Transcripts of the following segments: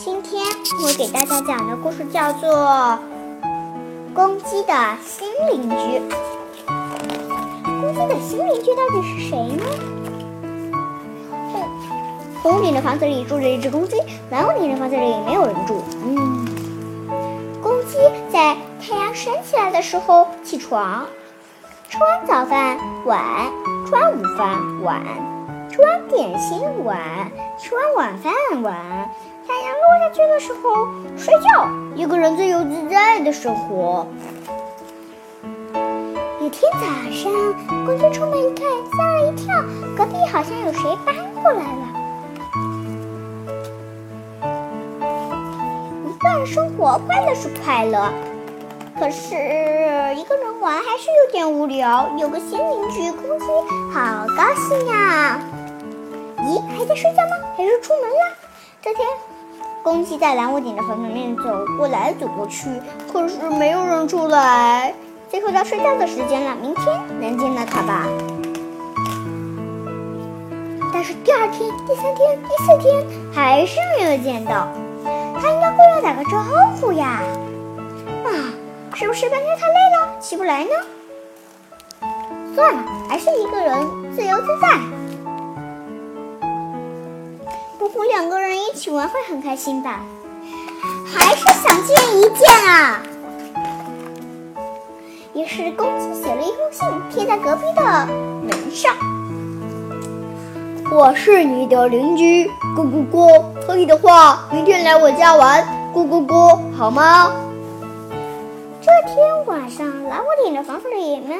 今天我给大家讲的故事叫做《公鸡的新邻居》。公鸡的新邻居到底是谁呢？红顶的房子里住着一只公鸡，蓝屋顶的房子里没有人住。嗯，公鸡在太阳升起来的时候起床，吃完早饭晚，吃完午饭晚，吃完点心晚，吃完晚饭晚。太阳落下去的时候睡觉，一个人自由自在的生活。有天早上，公鸡出门一看，吓了一跳，隔壁好像有谁搬过来了。一个人生活快乐是快乐，可是一个人玩还是有点无聊。有个新邻居，公鸡好高兴呀！咦，还在睡觉吗？还是出门了？这天。公鸡在蓝屋顶的房子面走过来走过去，可是没有人出来。最后到睡觉的时间了，明天能见到它吧？但是第二天、第三天、第四天还是没有见到。它应该过来打个招呼呀！啊，是不是半天太累了起不来呢？算了，还是一个人自由自在。不两个人一起玩会很开心吧？还是想见一见啊！于是公鸡写了一封信，贴在隔壁的门上。我是你的邻居，咕咕咕。可以的话，明天来我家玩，咕咕咕，好吗？这天晚上，蓝屋顶的房子里门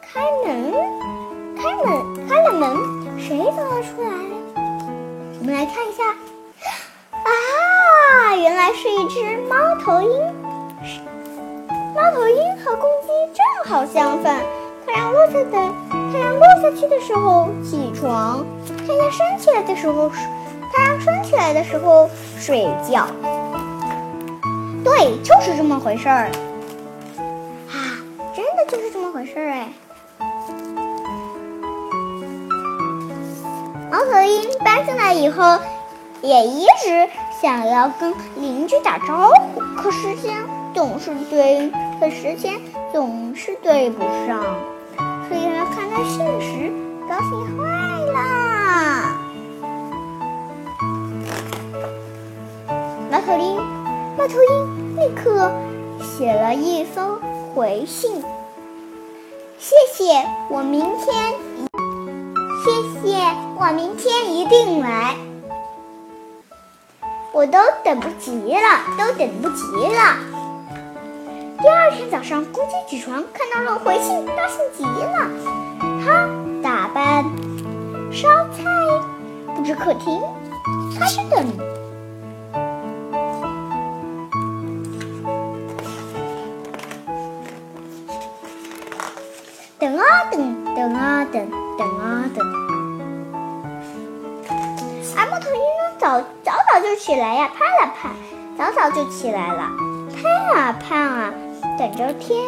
开门，开门，开了门，谁走了出来？我们来看一下，啊，原来是一只猫头鹰。猫头鹰和公鸡正好相反，太阳落下的太阳落下去的时候起床，太阳升起来的时候太阳升起来的时候睡觉。对，就是这么回事儿。啊，真的就是这么回事儿哎。猫头鹰搬进来以后，也一直想要跟邻居打招呼，可时间总是对，可时间总是对不上，所以他看到信时高兴坏了。猫头鹰，猫头鹰立刻写了一封回信，谢谢，我明天。谢谢，我明天一定来。我都等不及了，都等不及了。第二天早上，公鸡起床看到了回信，高兴极了。他打扮、烧菜、布置客厅，开始等。等啊等，等啊等。等啊等，而木头鹰呢，早早早就起来呀，盼了盼，早早就起来了，盼啊盼啊，等着天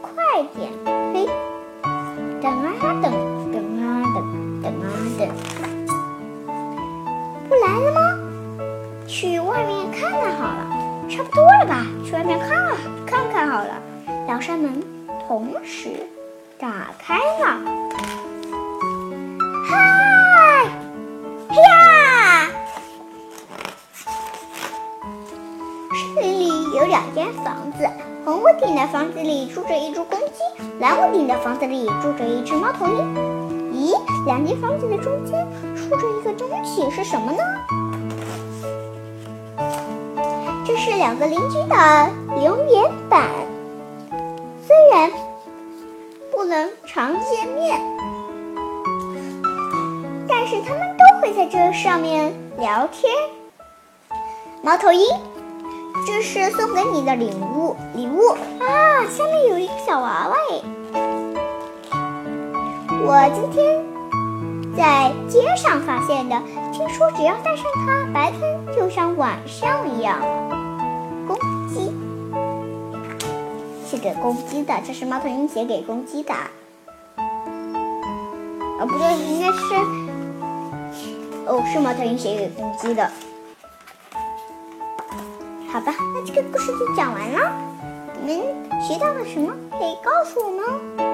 快点黑。等啊等，等啊等，等啊等，不来了吗？去外面看看好了，差不多了吧？去外面看看看好了。两扇门同时打开了。嗨，呀！森林里有两间房子，红屋顶的房子里住着一只公鸡，蓝屋顶的房子里住着一只猫头鹰。咦，两间房子的中间竖着一个东西，是什么呢？这是两个邻居的留言板，常见面。但是他们都会在这上面聊天。猫头鹰，这是送给你的礼物，礼物啊！下面有一个小娃娃诶。我今天在街上发现的，听说只要带上它，白天就像晚上一样。公鸡，写给公鸡的，这是猫头鹰写给公鸡的。啊，不对，应该是。哦，是猫头鹰写给公鸡的。好吧，那这个故事就讲完了。你们学到了什么？可以告诉我吗。